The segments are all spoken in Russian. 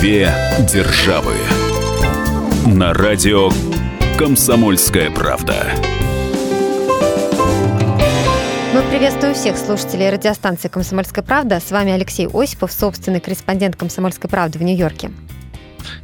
Две державы. На радио Комсомольская правда. Мы приветствуем всех слушателей радиостанции «Комсомольская правда». С вами Алексей Осипов, собственный корреспондент «Комсомольской правды» в Нью-Йорке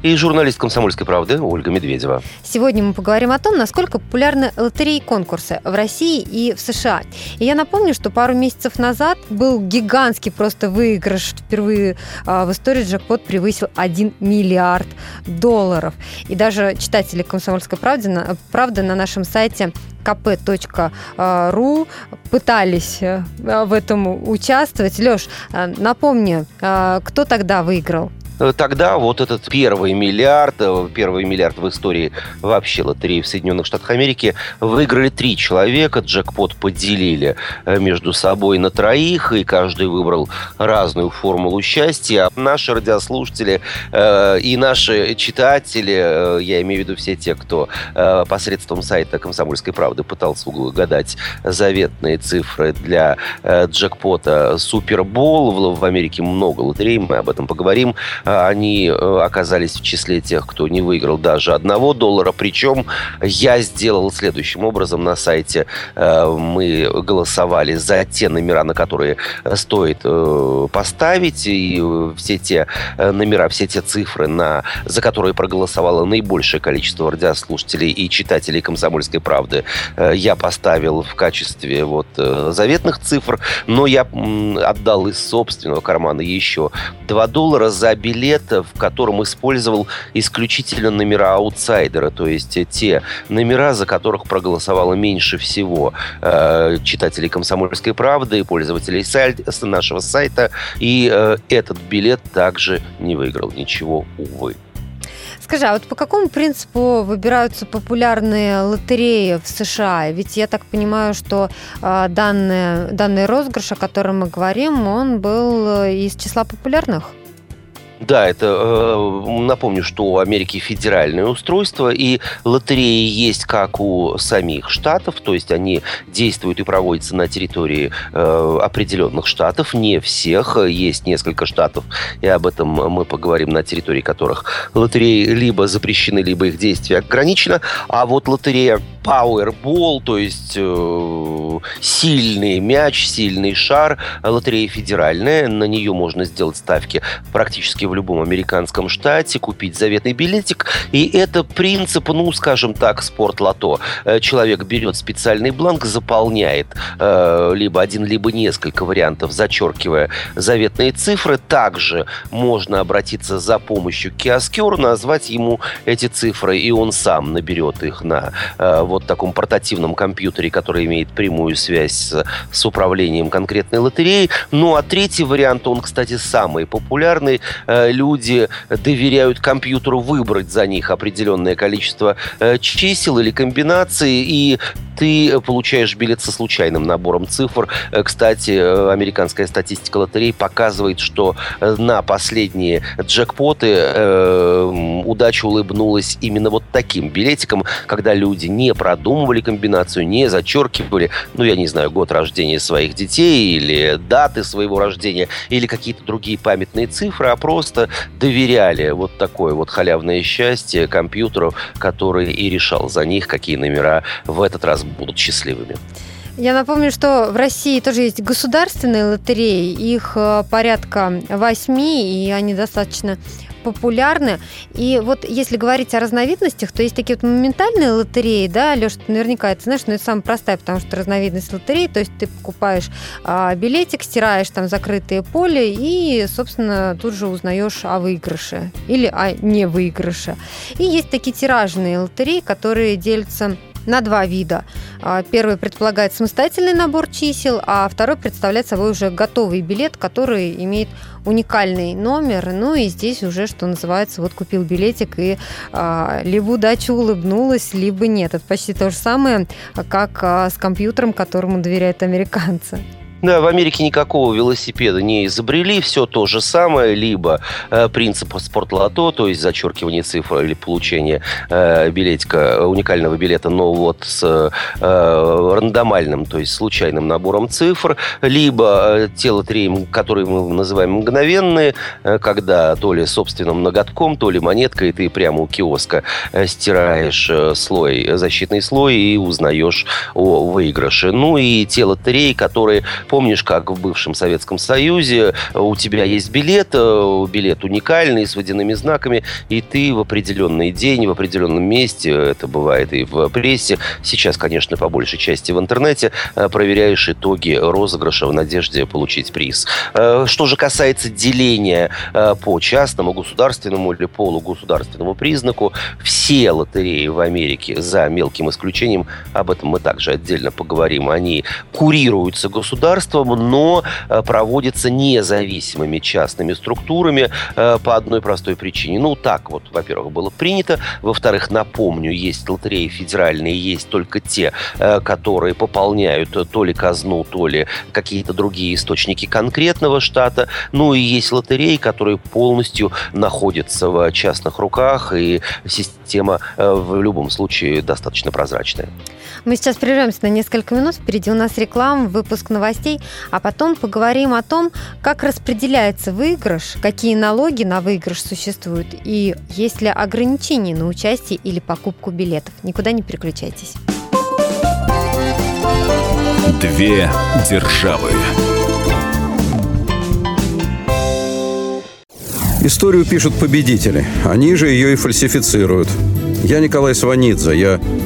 и журналист «Комсомольской правды» Ольга Медведева. Сегодня мы поговорим о том, насколько популярны лотереи и конкурсы в России и в США. И я напомню, что пару месяцев назад был гигантский просто выигрыш. Впервые а, в истории джекпот превысил 1 миллиард долларов. И даже читатели «Комсомольской правды» правда на нашем сайте kp.ru пытались э, в этом участвовать. Леш, э, напомню, э, кто тогда выиграл? Э, тогда вот этот первый миллиард, э, первый миллиард в истории вообще лотереи в Соединенных Штатах Америки выиграли три человека, джекпот поделили э, между собой на троих, и каждый выбрал разную формулу счастья. Наши радиослушатели э, и наши читатели, э, я имею в виду все те, кто э, посредством сайта «Комсомольской правды» пытался угадать заветные цифры для э, джекпота Супербол. В, в Америке много лотерей, мы об этом поговорим. А, они э, оказались в числе тех, кто не выиграл даже одного доллара. Причем я сделал следующим образом на сайте. Э, мы голосовали за те номера, на которые стоит э, поставить. И все те номера, все те цифры, на, за которые проголосовало наибольшее количество радиослушателей и читателей «Комсомольской правды», я поставил в качестве вот заветных цифр. Но я отдал из собственного кармана еще 2 доллара за билет билет, в котором использовал исключительно номера аутсайдера, то есть те номера, за которых проголосовало меньше всего э, читателей «Комсомольской правды» и пользователей сайт, нашего сайта. И э, этот билет также не выиграл ничего, увы. Скажи, а вот по какому принципу выбираются популярные лотереи в США? Ведь я так понимаю, что э, данный розыгрыш, о котором мы говорим, он был э, из числа популярных? Да, это э, напомню, что у Америки федеральное устройство, и лотереи есть как у самих штатов, то есть они действуют и проводятся на территории э, определенных штатов, не всех, есть несколько штатов, и об этом мы поговорим на территории которых лотереи либо запрещены, либо их действие ограничено, а вот лотерея Powerball, то есть э, сильный мяч, сильный шар, лотерея федеральная, на нее можно сделать ставки практически в любом американском штате, купить заветный билетик, и это принцип, ну, скажем так, спорт-лото. Э, человек берет специальный бланк, заполняет э, либо один, либо несколько вариантов, зачеркивая заветные цифры. Также можно обратиться за помощью к киоскеру, назвать ему эти цифры, и он сам наберет их на э, вот таком портативном компьютере, который имеет прямую связь с, с управлением конкретной лотереей. Ну, а третий вариант, он, кстати, самый популярный. Э, люди доверяют компьютеру выбрать за них определенное количество э, чисел или комбинаций, и ты получаешь билет со случайным набором цифр. Э, кстати, американская статистика лотерей показывает, что на последние джекпоты э, удача улыбнулась именно вот таким билетиком, когда люди не продумывали комбинацию, не зачеркивали, ну, я не знаю, год рождения своих детей или даты своего рождения, или какие-то другие памятные цифры, а просто доверяли вот такое вот халявное счастье компьютеру, который и решал за них, какие номера в этот раз будут счастливыми. Я напомню, что в России тоже есть государственные лотереи, их э, порядка восьми, и они достаточно популярны. И вот если говорить о разновидностях, то есть такие вот моментальные лотереи, да, Леша, ты наверняка это знаешь, но это самая простая, потому что разновидность лотереи, то есть ты покупаешь а, билетик, стираешь там закрытые поле и, собственно, тут же узнаешь о выигрыше или о не выигрыше. И есть такие тиражные лотереи, которые делятся на два вида. А, первый предполагает самостоятельный набор чисел, а второй представляет собой уже готовый билет, который имеет уникальный номер. Ну и здесь уже, что называется, вот купил билетик и а, либо удача улыбнулась, либо нет. Это почти то же самое, как а, с компьютером, которому доверяют американцы. Да, в Америке никакого велосипеда не изобрели, все то же самое, либо э, принцип спортлото, то есть зачеркивание цифр или получение э, билетика, уникального билета, но вот с э, рандомальным, то есть случайным набором цифр, либо э, те лотереи, которые мы называем мгновенные, э, когда то ли собственным ноготком, то ли монеткой ты прямо у киоска э, стираешь э, слой, защитный слой и узнаешь о выигрыше. Ну и те лотереи, которые, помнишь, как в бывшем Советском Союзе, у тебя есть билет, э, билет уникальный, с водяными знаками, и ты в определенный день, в определенном месте, это бывает и в прессе, сейчас, конечно, по большей части в интернете, э, проверяешь итоги розыгрыша в надежде получить приз. Э, что же касается деления по частному, государственному или полугосударственному признаку, все лотереи в Америке, за мелким исключением, об этом мы также отдельно поговорим, они курируются государством, но проводятся независимыми частными структурами по одной простой причине. Ну, так вот, во-первых, было принято. Во-вторых, напомню, есть лотереи федеральные, есть только те, э, которые пополняют то ли казну, то ли какие-то другие источники конкретного штата. Ну и есть лотереи, которые полностью находятся в частных руках, и система э, в любом случае достаточно прозрачная. Мы сейчас прервемся на несколько минут. Впереди у нас реклама, выпуск новостей, а потом поговорим о том, как распределяется выигрыш, какие налоги на выигрыш существуют и есть ли ограничения на участие или покупку билетов. Никуда не переключайтесь. Две державы. Историю пишут победители. Они же ее и фальсифицируют. Я Николай Сванидзе. Я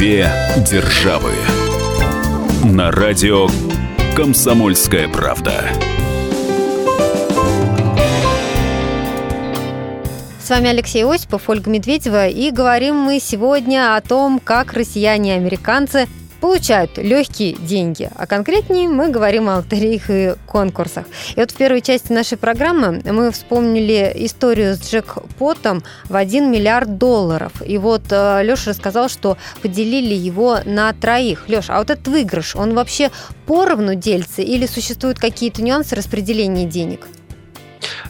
Две державы. На радио «Комсомольская правда». С вами Алексей Осипов, Ольга Медведева, и говорим мы сегодня о том, как россияне и американцы получают легкие деньги. А конкретнее мы говорим о лотереях и конкурсах. И вот в первой части нашей программы мы вспомнили историю с джекпотом в 1 миллиард долларов. И вот э, Леша рассказал, что поделили его на троих. Леша, а вот этот выигрыш, он вообще поровну делится или существуют какие-то нюансы распределения денег?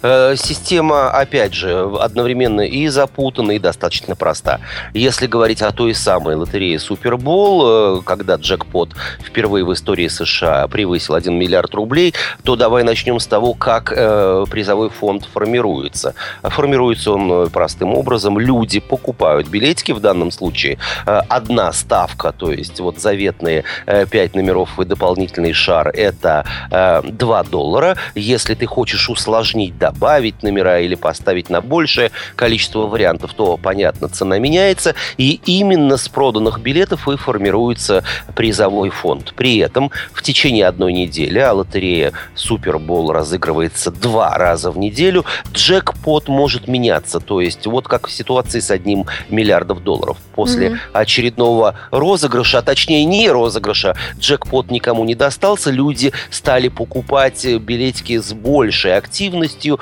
Э, система, опять же, одновременно и запутана, и достаточно проста. Если говорить о той самой лотерее Супербол, э, когда джекпот впервые в истории США превысил 1 миллиард рублей, то давай начнем с того, как э, призовой фонд формируется. Формируется он простым образом. Люди покупают билетики, в данном случае одна ставка, то есть вот заветные 5 номеров и дополнительный шар, это 2 доллара. Если ты хочешь усложнить добавить номера или поставить на большее количество вариантов, то, понятно, цена меняется. И именно с проданных билетов и формируется призовой фонд. При этом в течение одной недели, а лотерея Супербол разыгрывается два раза в неделю, джекпот может меняться. То есть вот как в ситуации с одним миллиардом долларов. После mm-hmm. очередного розыгрыша, а точнее не розыгрыша, джекпот никому не достался, люди стали покупать билетики с большей активностью,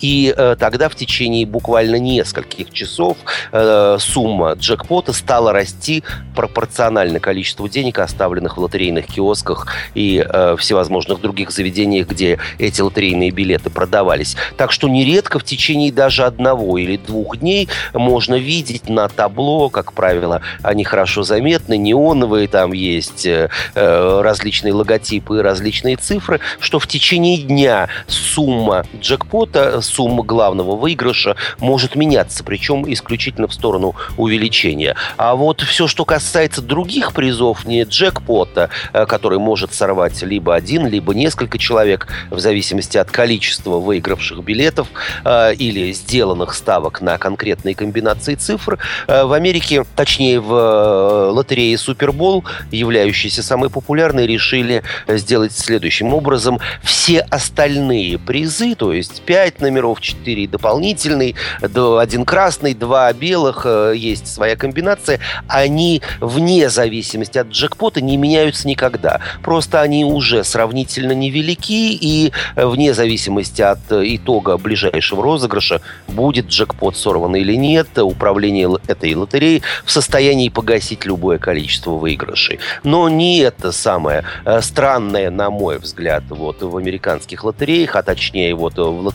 и э, тогда в течение буквально нескольких часов э, сумма джекпота стала расти пропорционально количеству денег, оставленных в лотерейных киосках и всевозможных других заведениях, где эти лотерейные билеты продавались. Так что нередко в течение даже одного или двух дней можно видеть на табло, как правило, они хорошо заметны, неоновые, там есть различные логотипы, различные цифры, что в течение дня сумма джекпота джекпота сумма главного выигрыша может меняться, причем исключительно в сторону увеличения. А вот все, что касается других призов, не джекпота, э, который может сорвать либо один, либо несколько человек, в зависимости от количества выигравших билетов э, или сделанных ставок на конкретные комбинации цифр, э, в Америке, точнее в лотерее Супербол, являющейся самой популярной, решили сделать следующим образом. Все остальные призы, то есть 5 номеров, 4 дополнительный, один красный, два белых, есть своя комбинация, они вне зависимости от джекпота не меняются никогда. Просто они уже сравнительно невелики, и вне зависимости от итога ближайшего розыгрыша, будет джекпот сорван или нет, управление этой лотереей в состоянии погасить любое количество выигрышей. Но не это самое э, странное, на мой взгляд, вот в американских лотереях, а точнее вот в лотереях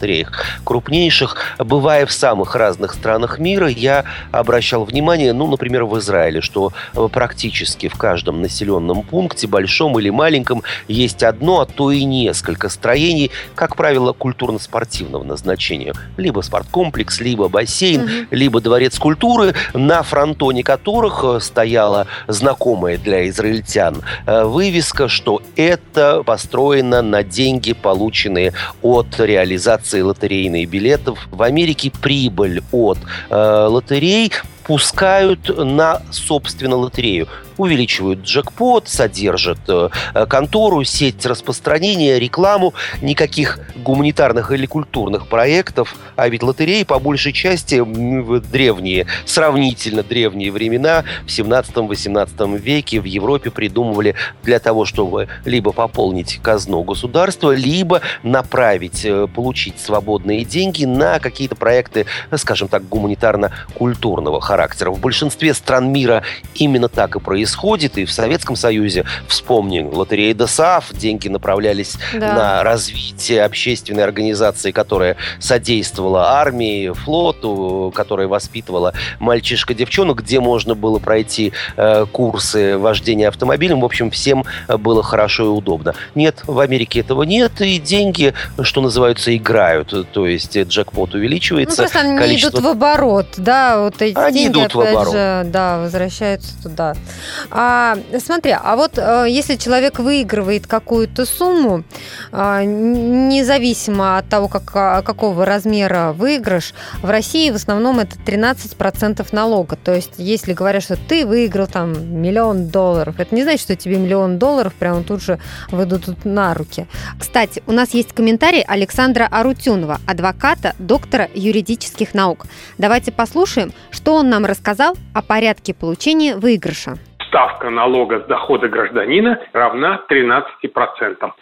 крупнейших, бывая в самых разных странах мира, я обращал внимание, ну, например, в Израиле, что практически в каждом населенном пункте, большом или маленьком, есть одно, а то и несколько строений, как правило, культурно-спортивного назначения. Либо спорткомплекс, либо бассейн, угу. либо дворец культуры, на фронтоне которых э, стояла знакомая для израильтян э, вывеска, что это построено на деньги, полученные от реализации лотерейных билетов. В Америке прибыль от э, лотерей пускают на, собственно, лотерею увеличивают джекпот, содержат э, контору, сеть распространения, рекламу, никаких гуманитарных или культурных проектов, а ведь лотереи по большей части в древние, сравнительно древние времена, в 17-18 веке в Европе придумывали для того, чтобы либо пополнить казну государства, либо направить, э, получить свободные деньги на какие-то проекты, скажем так, гуманитарно-культурного характера. В большинстве стран мира именно так и происходит происходит. И в Советском Союзе, вспомним, лотерея ДОСААФ, деньги направлялись да. на развитие общественной организации, которая содействовала армии, флоту, которая воспитывала мальчишка-девчонок, где можно было пройти э, курсы вождения автомобилем. В общем, всем было хорошо и удобно. Нет, в Америке этого нет, и деньги, что называется, играют. То есть джекпот увеличивается. Ну, просто они количество... идут в оборот, да, вот эти они деньги, идут в оборот. Же, да, возвращаются туда. А, смотри, а вот э, если человек выигрывает какую-то сумму, а, независимо от того, как, а, какого размера выигрыш, в России в основном это 13% налога. То есть, если говорят, что ты выиграл там миллион долларов, это не значит, что тебе миллион долларов прямо тут же выдадут на руки. Кстати, у нас есть комментарий Александра Арутюнова, адвоката, доктора юридических наук. Давайте послушаем, что он нам рассказал о порядке получения выигрыша ставка налога с дохода гражданина равна 13%.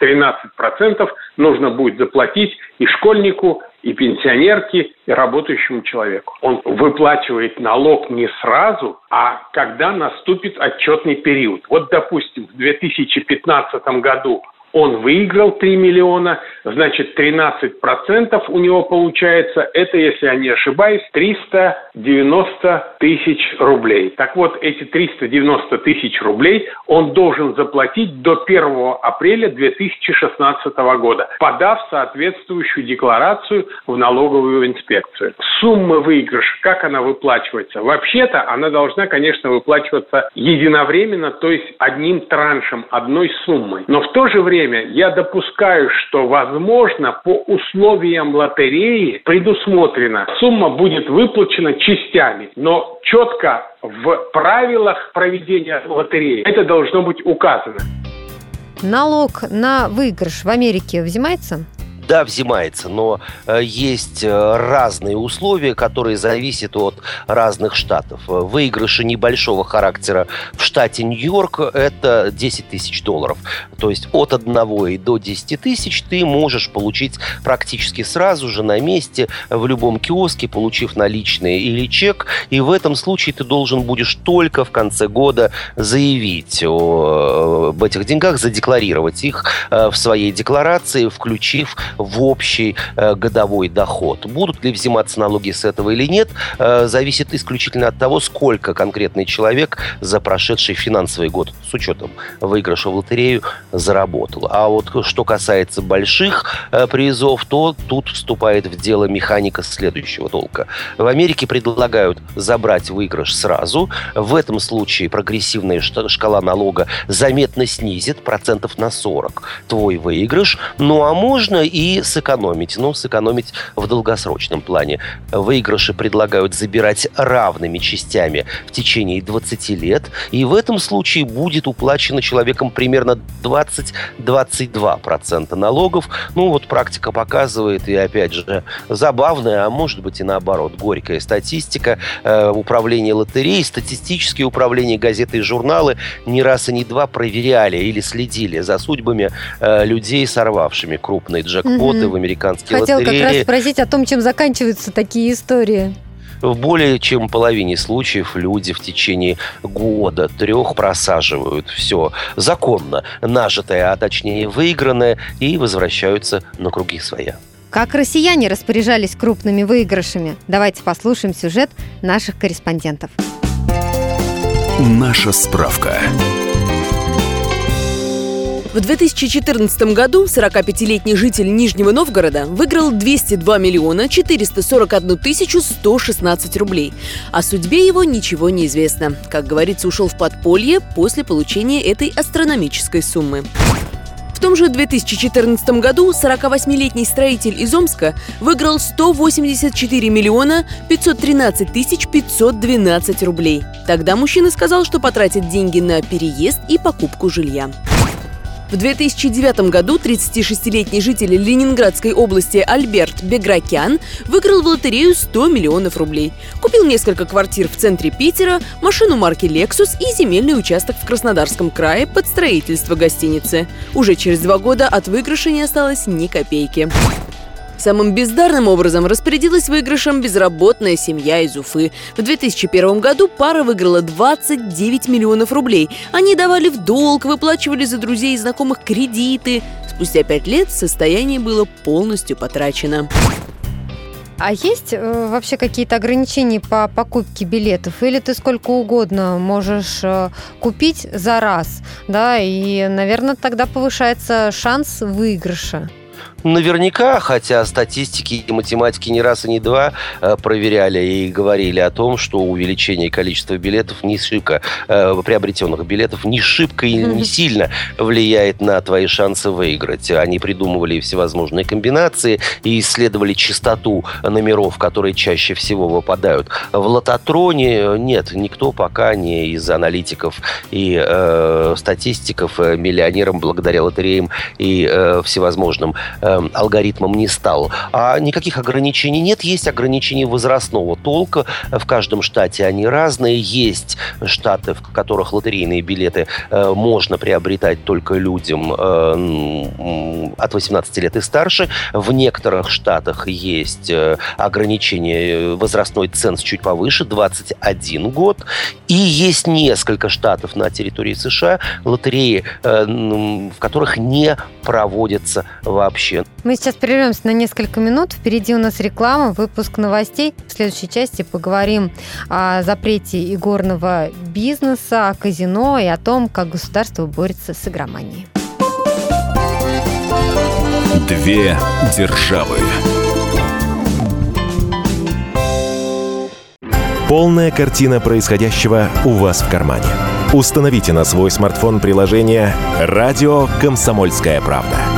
13% нужно будет заплатить и школьнику, и пенсионерке, и работающему человеку. Он выплачивает налог не сразу, а когда наступит отчетный период. Вот, допустим, в 2015 году он выиграл 3 миллиона, значит 13% у него получается, это, если я не ошибаюсь, 390 тысяч рублей. Так вот, эти 390 тысяч рублей он должен заплатить до 1 апреля 2016 года, подав соответствующую декларацию в налоговую инспекцию. Сумма выигрыша, как она выплачивается? Вообще-то она должна, конечно, выплачиваться единовременно, то есть одним траншем, одной суммой. Но в то же время время я допускаю, что, возможно, по условиям лотереи предусмотрено, сумма будет выплачена частями, но четко в правилах проведения лотереи это должно быть указано. Налог на выигрыш в Америке взимается? Да, взимается, но э, есть э, разные условия, которые зависят от разных штатов. Выигрыши небольшого характера в штате Нью-Йорк – это 10 тысяч долларов. То есть от 1 и до 10 тысяч ты можешь получить практически сразу же на месте в любом киоске, получив наличные или чек. И в этом случае ты должен будешь только в конце года заявить о, об этих деньгах, задекларировать их э, в своей декларации, включив в общий э, годовой доход. Будут ли взиматься налоги с этого или нет, э, зависит исключительно от того, сколько конкретный человек за прошедший финансовый год с учетом выигрыша в лотерею заработал. А вот что касается больших э, призов, то тут вступает в дело механика следующего толка. В Америке предлагают забрать выигрыш сразу. В этом случае прогрессивная шкала налога заметно снизит процентов на 40 твой выигрыш. Ну, а можно и сэкономить. Ну, сэкономить в долгосрочном плане. Выигрыши предлагают забирать равными частями в течение 20 лет. И в этом случае будет уплачено человеком примерно 20-22% налогов. Ну, вот практика показывает, и опять же, забавная, а может быть и наоборот, горькая статистика. Э, управление лотереей, статистические управления газеты и журналы не раз и не два проверяли или следили за судьбами э, людей, сорвавшими крупные джекпоты угу. в американские Хотел лотереи. как раз спросить о том, чем заканчиваются такие истории. В более чем половине случаев люди в течение года, трех просаживают все законно, нажитое, а точнее выигранное, и возвращаются на круги своя. Как россияне распоряжались крупными выигрышами? Давайте послушаем сюжет наших корреспондентов. Наша справка. В 2014 году 45-летний житель Нижнего Новгорода выиграл 202 миллиона 441 тысячу 116 рублей. О судьбе его ничего не известно. Как говорится, ушел в подполье после получения этой астрономической суммы. В том же 2014 году 48-летний строитель из Омска выиграл 184 миллиона 513 тысяч 512 рублей. Тогда мужчина сказал, что потратит деньги на переезд и покупку жилья. В 2009 году 36-летний житель Ленинградской области Альберт Бегракян выиграл в лотерею 100 миллионов рублей. Купил несколько квартир в центре Питера, машину марки Lexus и земельный участок в Краснодарском крае под строительство гостиницы. Уже через два года от выигрыша не осталось ни копейки. Самым бездарным образом распорядилась выигрышем безработная семья из Уфы. В 2001 году пара выиграла 29 миллионов рублей. Они давали в долг, выплачивали за друзей и знакомых кредиты. Спустя пять лет состояние было полностью потрачено. А есть э, вообще какие-то ограничения по покупке билетов? Или ты сколько угодно можешь э, купить за раз? Да, и, наверное, тогда повышается шанс выигрыша. Наверняка, хотя статистики и математики не раз и не два э, проверяли и говорили о том, что увеличение количества билетов не шибко, э, приобретенных билетов не шибко и не сильно влияет на твои шансы выиграть. Они придумывали всевозможные комбинации и исследовали частоту номеров, которые чаще всего выпадают. В лототроне нет, никто пока не из аналитиков и э, статистиков э, миллионером благодаря лотереям и э, всевозможным э, э, алгоритмом не стал. А никаких ограничений нет. Есть ограничения возрастного толка. В каждом штате они разные. Есть штаты, в которых лотерейные билеты э, можно приобретать только людям э, от 18 лет и старше. В некоторых штатах есть э, ограничение возрастной ценз чуть повыше, 21 год. И есть несколько штатов на территории США, лотереи, в которых не проводятся вообще мы сейчас прервемся на несколько минут. Впереди у нас реклама, выпуск новостей. В следующей части поговорим о запрете игорного бизнеса, о казино и о том, как государство борется с игроманией. Две державы. Полная картина происходящего у вас в кармане. Установите на свой смартфон приложение «Радио Комсомольская правда».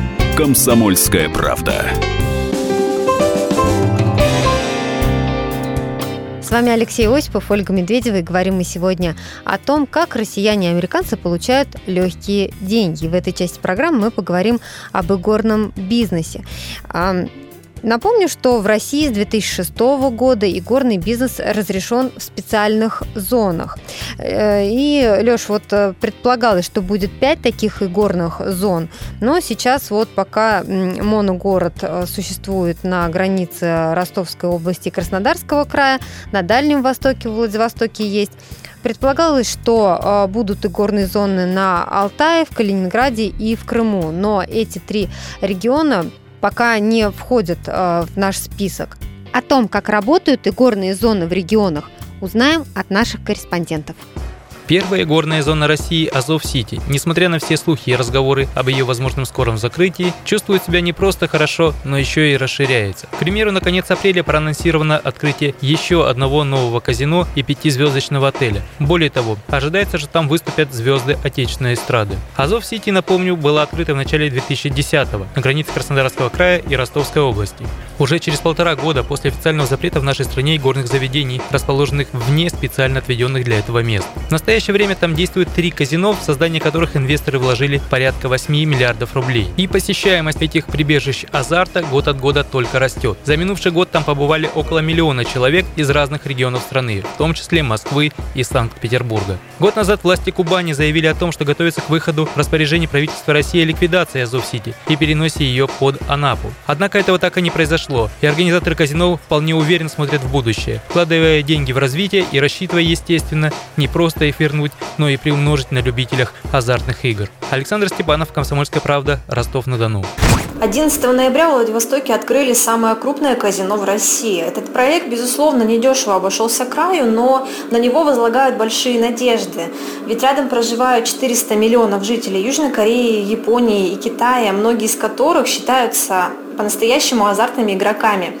«Комсомольская правда». С вами Алексей Осипов, Ольга Медведева, и говорим мы сегодня о том, как россияне и американцы получают легкие деньги. В этой части программы мы поговорим об игорном бизнесе. Напомню, что в России с 2006 года игорный бизнес разрешен в специальных зонах. Э, и, Леш, вот э, предполагалось, что будет пять таких игорных зон, но сейчас вот пока моногород э, существует на границе Ростовской области и Краснодарского края, на Дальнем Востоке, в Владивостоке есть, Предполагалось, что будут игорные зоны на Алтае, в Калининграде и в Крыму, но эти три региона пока не входят э, в наш список. О том, как работают игорные зоны в регионах, узнаем от наших корреспондентов. Первая горная зона России Азов-Сити, несмотря на все слухи и разговоры об ее возможном скором закрытии, чувствует себя не просто хорошо, но еще и расширяется. К примеру, на конец апреля проанонсировано открытие еще одного нового казино и пятизвездочного отеля. Более того, ожидается, что там выступят звезды отечественной эстрады. Азов-Сити, напомню, была открыта в начале 2010-го на границе Краснодарского края и Ростовской области. Уже через полтора года после официального запрета в нашей стране горных заведений, расположенных вне специально отведенных для этого мест. В настоящее время там действует три казино, в создание которых инвесторы вложили порядка 8 миллиардов рублей. И посещаемость этих прибежищ азарта год от года только растет. За минувший год там побывали около миллиона человек из разных регионов страны, в том числе Москвы и Санкт-Петербурга. Год назад власти Кубани заявили о том, что готовится к выходу в распоряжении правительства России о ликвидации Азов-Сити и переносе ее под Анапу. Однако этого так и не произошло, и организаторы казино вполне уверенно смотрят в будущее, вкладывая деньги в развитие и рассчитывая, естественно, не просто эфир вернуть, но и приумножить на любителях азартных игр. Александр Степанов, Комсомольская правда, Ростов-на-Дону. 11 ноября в Владивостоке открыли самое крупное казино в России. Этот проект, безусловно, недешево обошелся краю, но на него возлагают большие надежды. Ведь рядом проживают 400 миллионов жителей Южной Кореи, Японии и Китая, многие из которых считаются по-настоящему азартными игроками.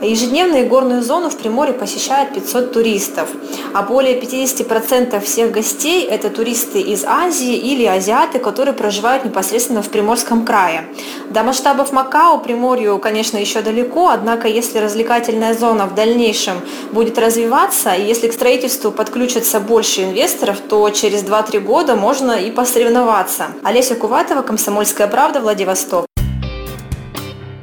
Ежедневно горную зону в Приморье посещает 500 туристов, а более 50% всех гостей – это туристы из Азии или азиаты, которые проживают непосредственно в Приморском крае. До масштабов Макао Приморью, конечно, еще далеко, однако если развлекательная зона в дальнейшем будет развиваться, и если к строительству подключатся больше инвесторов, то через 2-3 года можно и посоревноваться. Олеся Куватова, Комсомольская правда, Владивосток.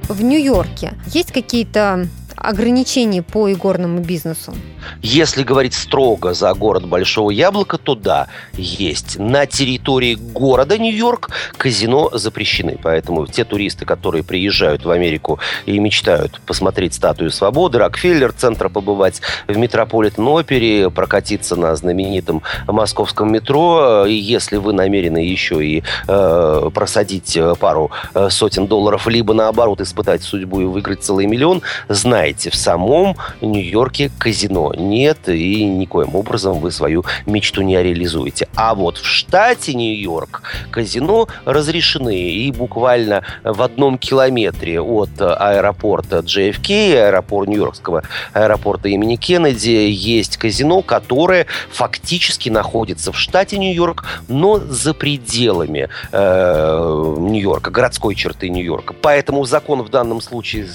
В Нью-Йорке есть какие-то ограничений по игорному бизнесу? Если говорить строго за город Большого Яблока, то да, есть. На территории города Нью-Йорк казино запрещены. Поэтому те туристы, которые приезжают в Америку и мечтают посмотреть статую свободы, Рокфеллер, центра побывать в Метрополитен-опере, прокатиться на знаменитом московском метро, и если вы намерены еще и э, просадить пару э, сотен долларов, либо наоборот испытать судьбу и выиграть целый миллион, знайте, в самом Нью-Йорке казино нет, и никоим образом вы свою мечту не реализуете. А вот в штате Нью-Йорк казино разрешены, и буквально в одном километре от аэропорта JFK, аэропорт Нью-Йоркского аэропорта имени Кеннеди, есть казино, которое фактически находится в штате Нью-Йорк, но за пределами э, Нью-Йорка, городской черты Нью-Йорка. Поэтому закон в данном случае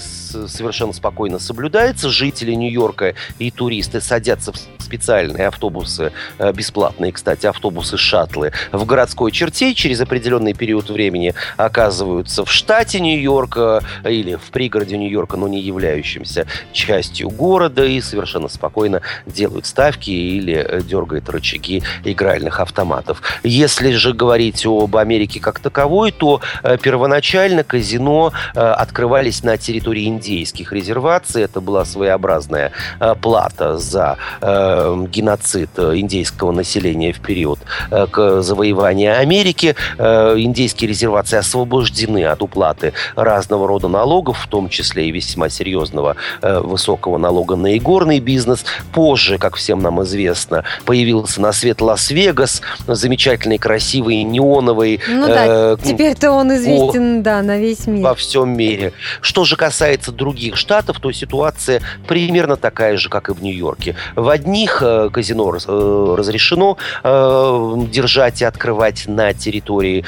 совершенно спокойно соблюдается. Жители Нью-Йорка и туристы садятся в специальные автобусы, э, бесплатные, кстати, автобусы-шаттлы в городской черте, через определенный период времени оказываются в штате Нью-Йорка или в пригороде Нью-Йорка, но не являющимся частью города, и совершенно спокойно делают ставки или э, дергают рычаги игральных автоматов. Если же говорить об Америке как таковой, то э, первоначально казино открывались на территории индейских резерваций. Это была своеобразная плата за Э, геноцид э, индейского населения в период э, к завоеванию Америки. Индейские резервации освобождены от уплаты разного рода налогов, в том числе и весьма серьезного высокого налога на игорный бизнес. Позже, как всем нам известно, появился на свет Лас-Вегас, замечательный, красивый, неоновый. Ну да, теперь-то он известен, о, да, на весь мир. Во всем мире. Что же касается других штатов, то ситуация примерно такая же, как и в Нью-Йорке. В одних других казино разрешено держать и открывать на территории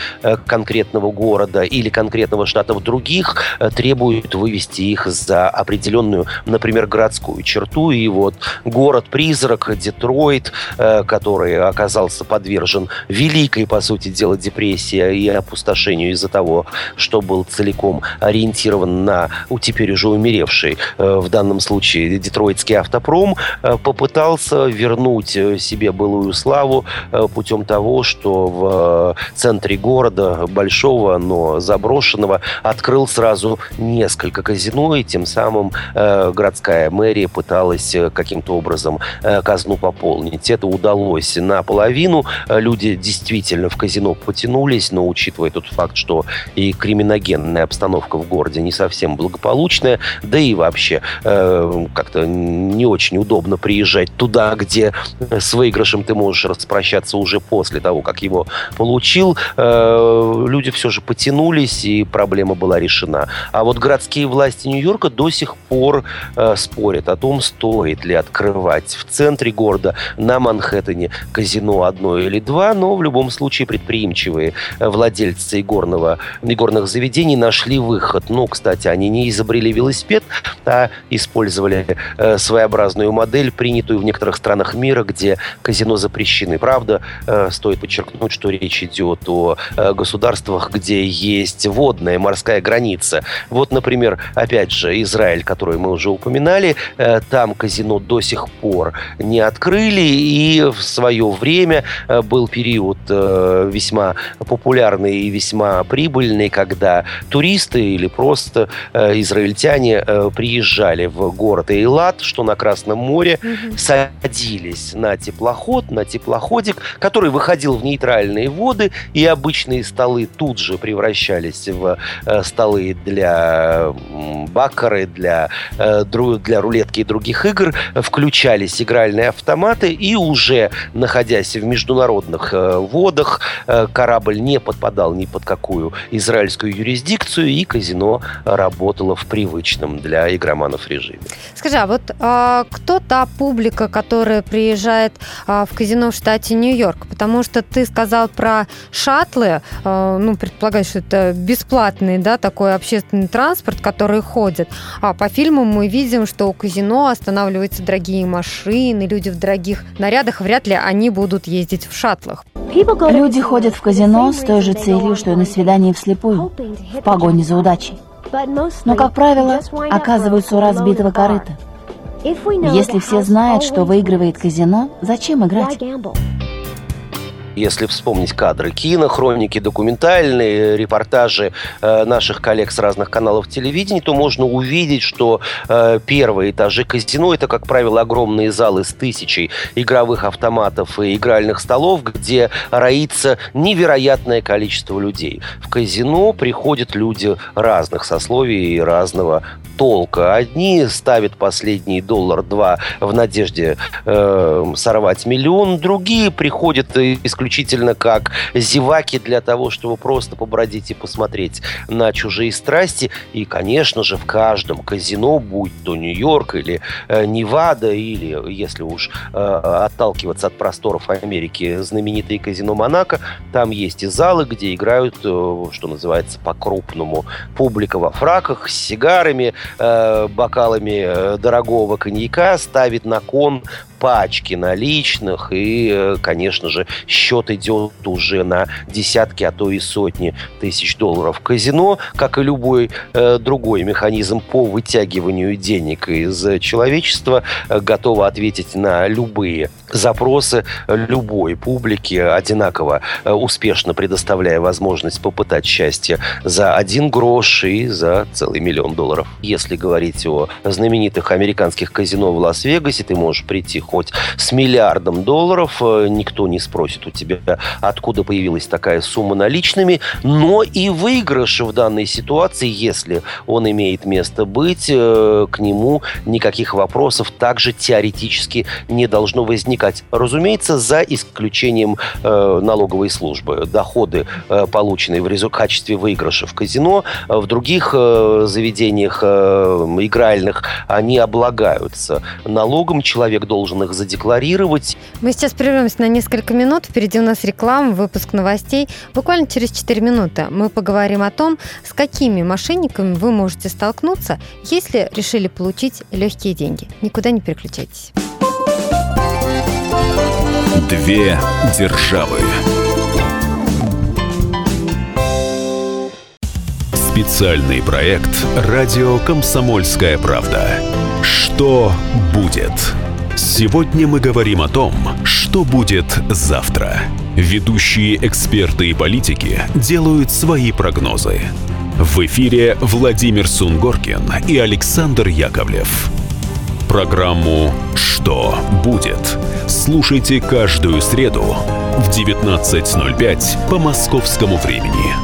конкретного города или конкретного штата. В других требуют вывести их за определенную, например, городскую черту. И вот город-призрак Детройт, который оказался подвержен великой, по сути дела, депрессии и опустошению из-за того, что был целиком ориентирован на у теперь уже умеревший э, в данном случае детройтский автопром, э, попытался вернуть э, себе былую славу путем того, что в центре города, большого, но заброшенного, открыл сразу несколько казино, и тем самым городская мэрия пыталась каким-то образом казну пополнить. Это удалось наполовину. Люди действительно в казино потянулись, но учитывая тот факт, что и криминогенная обстановка в городе не совсем благополучная, да и вообще э, как-то не очень удобно приезжать туда, где с выигрышем ты можешь распрощаться уже после того, как его получил. Э, люди все же потянулись, и проблема была решена. А вот городские власти Нью-Йорка до сих пор э, спорят о том, стоит ли открывать в центре города на Манхэттене казино одно или два, но в любом случае предприимчивые владельцы игорного, игорных заведений нашли выход. Ну, кстати, они не изобрели велосипед, а использовали э, своеобразную модель, принятую в некоторых странах мира, где казино запрещены. Правда, э, стоит подчеркнуть, что речь идет о э, государствах, где есть водная морская граница. Вот, например, опять же, Израиль, который мы уже упоминали, э, там казино до сих пор не открыли, и в свое время был период весьма популярный и весьма прибыльный, когда туристы или просто израильтяне приезжали в город Эйлат, что на Красном море, угу. садились на теплоход, на теплоходик, который выходил в нейтральные воды, и обычные столы тут же превращались в э, столы для баккары, для, э, для рулетки и других игр, включались игральные автоматы, и уже находясь в международных э, водах, корабль не подпадал ни под какую израильскую юрисдикцию, и казино работало в привычном для игроманов режиме. Скажи, а вот а, кто та публика, которая приезжает а, в казино в штате Нью-Йорк? Потому что ты сказал про шаттлы, а, ну, предполагаю, что это бесплатный, да, такой общественный транспорт, который ходит. А по фильму мы видим, что у казино останавливаются дорогие машины, люди в дорогих нарядах, вряд ли они будут ездить в шаттлах. Люди ходят в казино с той же целью, что и на свидании вслепую, в погоне за удачей. Но, как правило, оказываются у разбитого корыта. Если все знают, что выигрывает казино, зачем играть? Если вспомнить кадры кино, хроники документальные, репортажи э, наших коллег с разных каналов телевидения, то можно увидеть, что э, первые этажи казино это, как правило, огромные залы с тысячей игровых автоматов и игральных столов, где роится невероятное количество людей. В казино приходят люди разных сословий и разного толка. Одни ставят последний доллар-два в надежде э, сорвать миллион, другие приходят исключительно как зеваки для того, чтобы просто побродить и посмотреть на чужие страсти. И, конечно же, в каждом казино, будь то Нью-Йорк или э, Невада, или, если уж э, отталкиваться от просторов Америки, знаменитые казино Монако, там есть и залы, где играют, э, что называется, по-крупному. Публика во фраках, с сигарами, э, бокалами э, дорогого коньяка ставит на кон пачки наличных, и, э, конечно же, счет идет уже на десятки, а то и сотни тысяч долларов. Казино, как и любой э, другой механизм по вытягиванию денег из человечества, э, готово ответить на любые запросы любой публики, одинаково э, успешно предоставляя возможность попытать счастье за один грош и за целый миллион долларов. Если говорить о знаменитых американских казино в Лас-Вегасе, ты можешь прийти хоть с миллиардом долларов, э, никто не спросит у тебя, откуда появилась такая сумма наличными, но и выигрыш в данной ситуации, если он имеет место быть, э, к нему никаких вопросов также теоретически не должно возникать. Разумеется, за исключением э, налоговой службы. Доходы, полученные в качестве выигрыша в казино, в других заведениях игральных, они облагаются налогом. Человек должен их задекларировать. Мы сейчас прервемся на несколько минут. Впереди у нас реклама, выпуск новостей. Буквально через 4 минуты мы поговорим о том, с какими мошенниками вы можете столкнуться, если решили получить легкие деньги. Никуда не переключайтесь. Две державы. Специальный проект «Радио Комсомольская правда». Что будет? Сегодня мы говорим о том, что будет завтра. Ведущие эксперты и политики делают свои прогнозы. В эфире Владимир Сунгоркин и Александр Яковлев. Программу «Что будет?» слушайте каждую среду в 19.05 по московскому времени.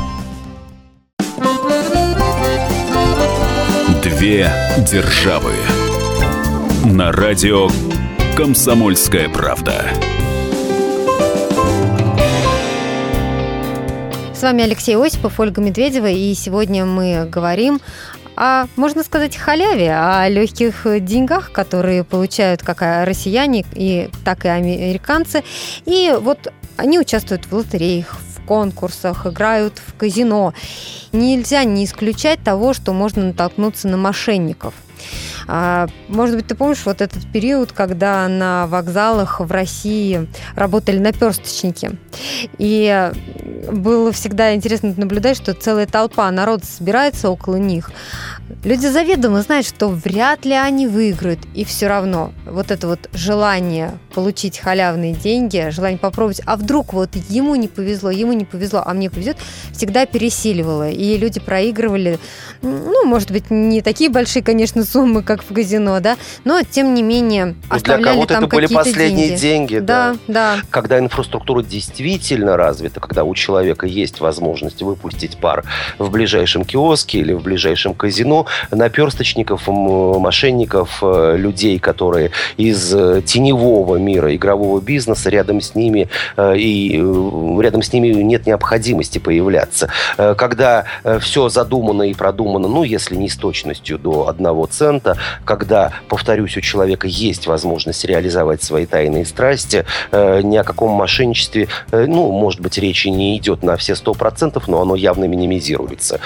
Две державы. На радио «Комсомольская правда». С вами Алексей Осипов, Ольга Медведева, и сегодня мы говорим о, можно сказать, халяве, о легких деньгах, которые получают как россияне, и, так и американцы. И вот они участвуют в лотереях, в конкурсах, играют в казино. Нельзя не исключать того, что можно натолкнуться на мошенников – а, может быть, ты помнишь вот этот период, когда на вокзалах в России работали наперсточники. И было всегда интересно наблюдать, что целая толпа народа собирается около них. Люди заведомо знают, что вряд ли они выиграют. И все равно вот это вот желание получить халявные деньги, желание попробовать, а вдруг вот ему не повезло, ему не повезло, а мне повезет, всегда пересиливало. И люди проигрывали, ну, может быть, не такие большие, конечно, суммы, как в казино, да, но тем не менее оставляли Для кого-то там это были последние деньги. деньги, да. Да, да. Когда инфраструктура действительно развита, когда у человека есть возможность выпустить пар в ближайшем киоске или в ближайшем казино, наперсточников, мошенников, э, людей, которые из э, теневого мира игрового бизнеса, рядом с ними э, и рядом с ними нет необходимости появляться. Когда все задумано и продумано, ну, если не с точностью до одного цента, когда, повторюсь, у человека есть возможность реализовать свои тайные страсти, ни о каком мошенничестве, ну, может быть, речи не идет на все сто процентов, но оно явно минимизируется.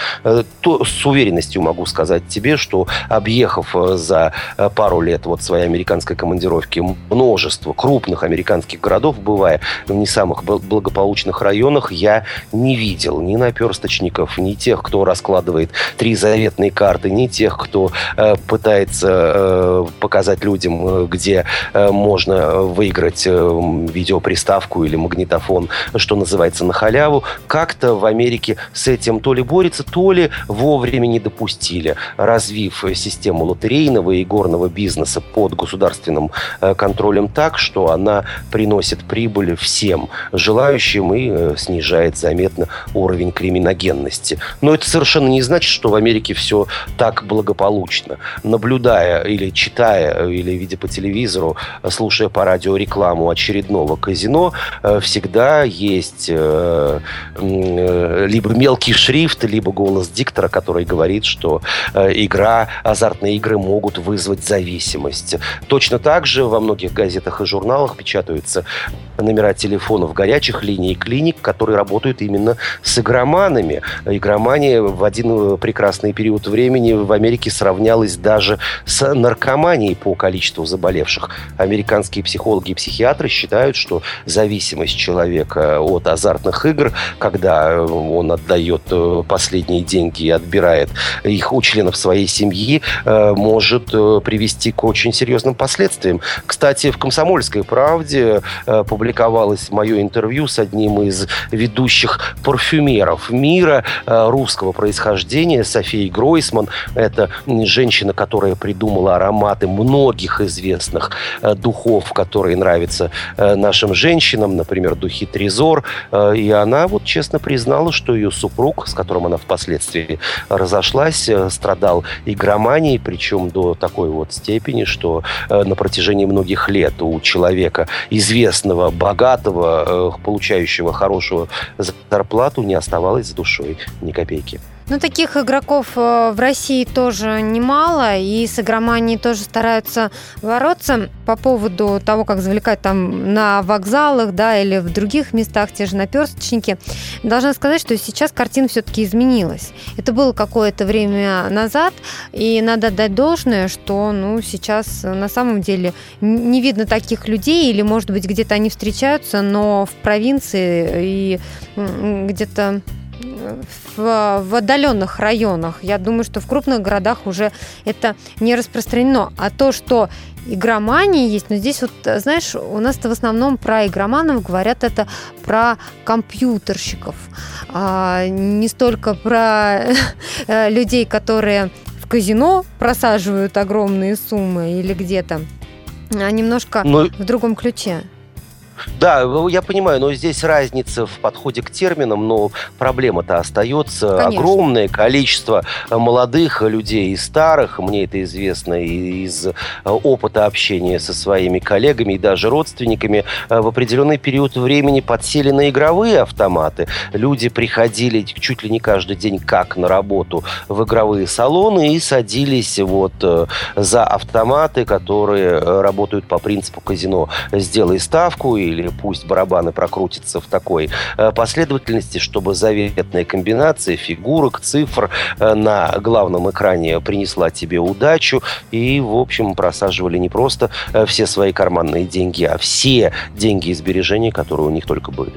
То с уверенностью могу сказать тебе, что объехав за пару лет вот своей американской командировки множество крупных американских городов, бывая в не самых благополучных районах, я не видел ни наперсточников, ни тех, кто раскладывает три заветные карты, ни тех, кто э, пытается э, показать людям, э, где э, можно выиграть видеоприставку или магнитофон, что называется, на халяву. Как-то в Америке с этим то ли борется, то ли вовремя не допустили, развив систему лотерейного и горного бизнеса под государственным контролем так, что она приносит прибыль всем желающим и снижает заметно уровень криминогенности. Но это совершенно не значит, что в Америке все так благополучно. Наблюдая или читая, или видя по телевизору, слушая по радио рекламу очередного казино, э, всегда есть либо мелкий шрифт, либо голос диктора, который говорит, что игра, азартные игры могут вызвать зависимость. Точно так же во многих газетах и журналах печатаются номера телефонов горячих линий клиник, которые работают именно с игроманами. Игромания в один прекрасный период времени в Америке сравнялась даже с наркоманией по количеству заболевших. Американские психологи и психиатры считают, что зависимость человека от азартных игр, когда он отдает э, последние деньги и отбирает их у членов своей семьи, э, может э, привести к очень серьезным последствиям. Кстати, в «Комсомольской правде» публиковалось мое интервью с одним из ведущих парфюмеров мира э, русского происхождения, Софией Гройсман. Это женщина, которая придумала ароматы многих известных э, духов, которые нравятся э, нашим женщинам, например, духи Трезор. И она вот честно признала, что ее супруг, с которым она впоследствии разошлась, страдал игроманией, причем до такой вот степени, что на протяжении многих лет у человека известного богатого, э, получающего хорошую зарплату, не оставалось с душой ни копейки. Ну, таких игроков э, в России тоже немало, и с игроманией тоже стараются бороться по поводу того, как завлекать там на вокзалах, да, или в других местах, те же наперсточники. Должна сказать, что сейчас картина все-таки изменилась. Это было какое-то время назад, и надо дать должное, что, ну, сейчас на самом деле не видно таких людей, или, может быть, где-то они встречаются, но в провинции и где-то в, в отдаленных районах. Я думаю, что в крупных городах уже это не распространено. А то, что игромания есть, но здесь вот, знаешь, у нас-то в основном про игроманов говорят это про компьютерщиков, а не столько про э, людей, которые в казино просаживают огромные суммы или где-то, а немножко но... в другом ключе. Да, я понимаю, но здесь разница в подходе к терминам, но проблема-то остается. Конечно. Огромное количество э, молодых людей и старых, мне это известно из э, опыта общения со своими коллегами и даже родственниками, э, в определенный период времени подсели на игровые автоматы. Люди приходили чуть ли не каждый день как на работу в игровые салоны и садились вот за автоматы, которые работают по принципу казино. Сделай ставку или пусть барабаны прокрутятся в такой э, последовательности, чтобы заветная комбинация фигурок, цифр э, на главном экране принесла тебе удачу. И, в общем, просаживали не просто э, все свои карманные деньги, а все деньги и сбережения, которые у них только были.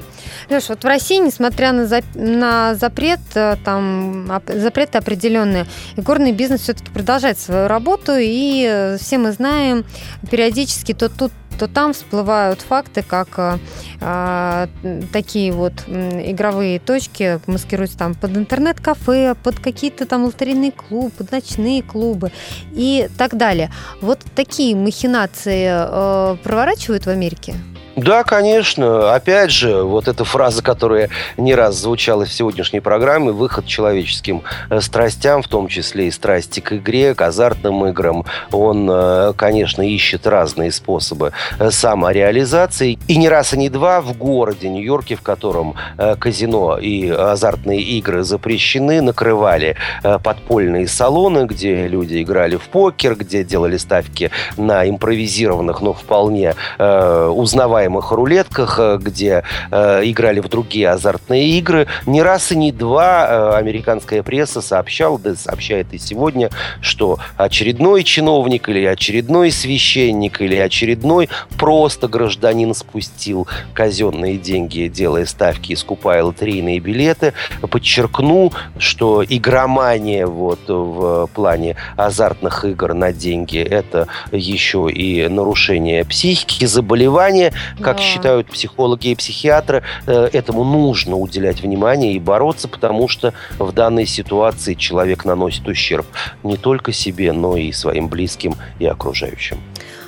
Леш, вот в России, несмотря на, за, на запрет, там, запреты определенные, игорный бизнес все-таки продолжает свою работу, и все мы знаем, периодически то тут то там всплывают факты, как э, а, такие вот игровые точки маскируются там под интернет-кафе, под какие-то там лотерейные клубы, под ночные клубы и так далее. Вот такие махинации э, проворачивают в Америке? Да, конечно. Опять же, вот эта фраза, которая не раз звучала в сегодняшней программе, выход человеческим э, страстям, в том числе и страсти к игре, к азартным играм, он, э, конечно, ищет разные способы э, самореализации. И не раз, и не два в городе Нью-Йорке, в котором казино и азартные игры запрещены, накрывали подпольные салоны, где люди играли в покер, где делали ставки на импровизированных, но вполне узнаваемых называемых рулетках, э, где э, играли в другие азартные игры. Ни раз и не два э, американская пресса сообщала, да сообщает и сегодня, что очередной чиновник или очередной священник или очередной просто гражданин спустил казенные деньги, делая ставки и скупая лотерейные билеты. Подчеркну, что игромания вот в плане азартных игр на деньги – это еще и нарушение психики, заболевания, как да. считают психологи и психиатры, э, этому нужно уделять внимание и бороться, потому что в данной ситуации человек наносит ущерб не только себе, но и своим близким и окружающим.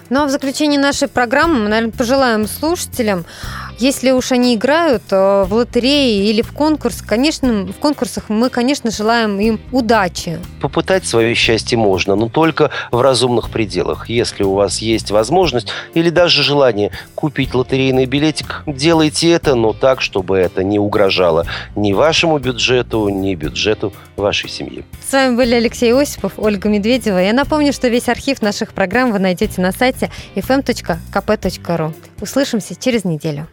Ну а в заключении нашей программы мы, наверное, пожелаем слушателям если уж они играют э, в лотереи или в конкурс, конечно, в конкурсах мы, конечно, желаем им удачи. Попытать свое счастье можно, но только в разумных пределах. Если у вас есть возможность или даже желание купить лотерейный билетик, делайте это, но так, чтобы это не угрожало ни вашему бюджету, ни бюджету вашей семьи. С вами были Алексей Осипов, Ольга Медведева. Я напомню, что весь архив наших программ вы найдете на сайте fm.kp.ru. Услышимся через неделю.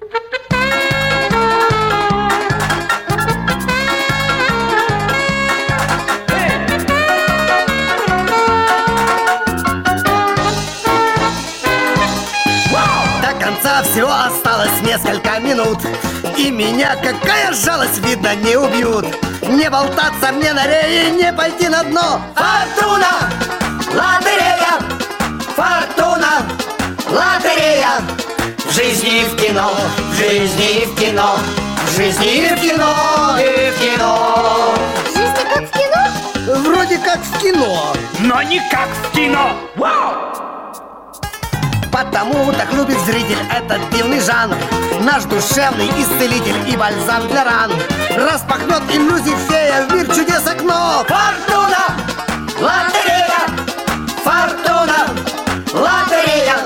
Осталось несколько минут. И меня, какая жалость, видно, не убьют. Не болтаться мне на рее, не пойти на дно. Фортуна, лотерея! Фортуна, лотерея! В жизни и в кино, в жизни и в кино В жизни и в кино, и в кино. В жизни как в кино? Вроде как в кино. Но не как в кино. Вау! Потому так любит зритель этот дивный жанр Наш душевный исцелитель и бальзам для ран Распахнет иллюзий фея в мир чудес окно Фортуна! Лотерея! Фортуна! Лотерея!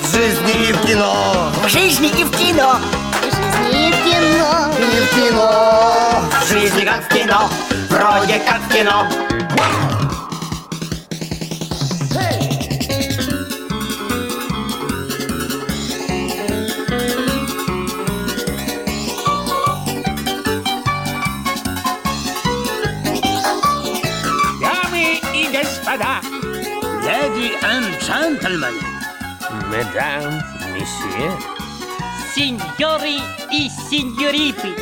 В жизни и в кино! В жизни и в кино! В жизни и в кино! кино, и в кино. В жизни как в кино, вроде как в кино. Господа, леди и джентльмены, Медам, месье. сеньоры и сеньориты,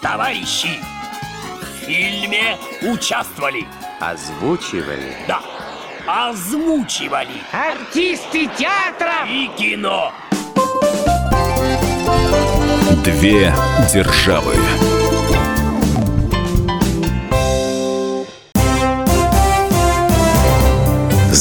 товарищи, в фильме участвовали. Озвучивали. Да, озвучивали. Артисты театра И кино. Две державы.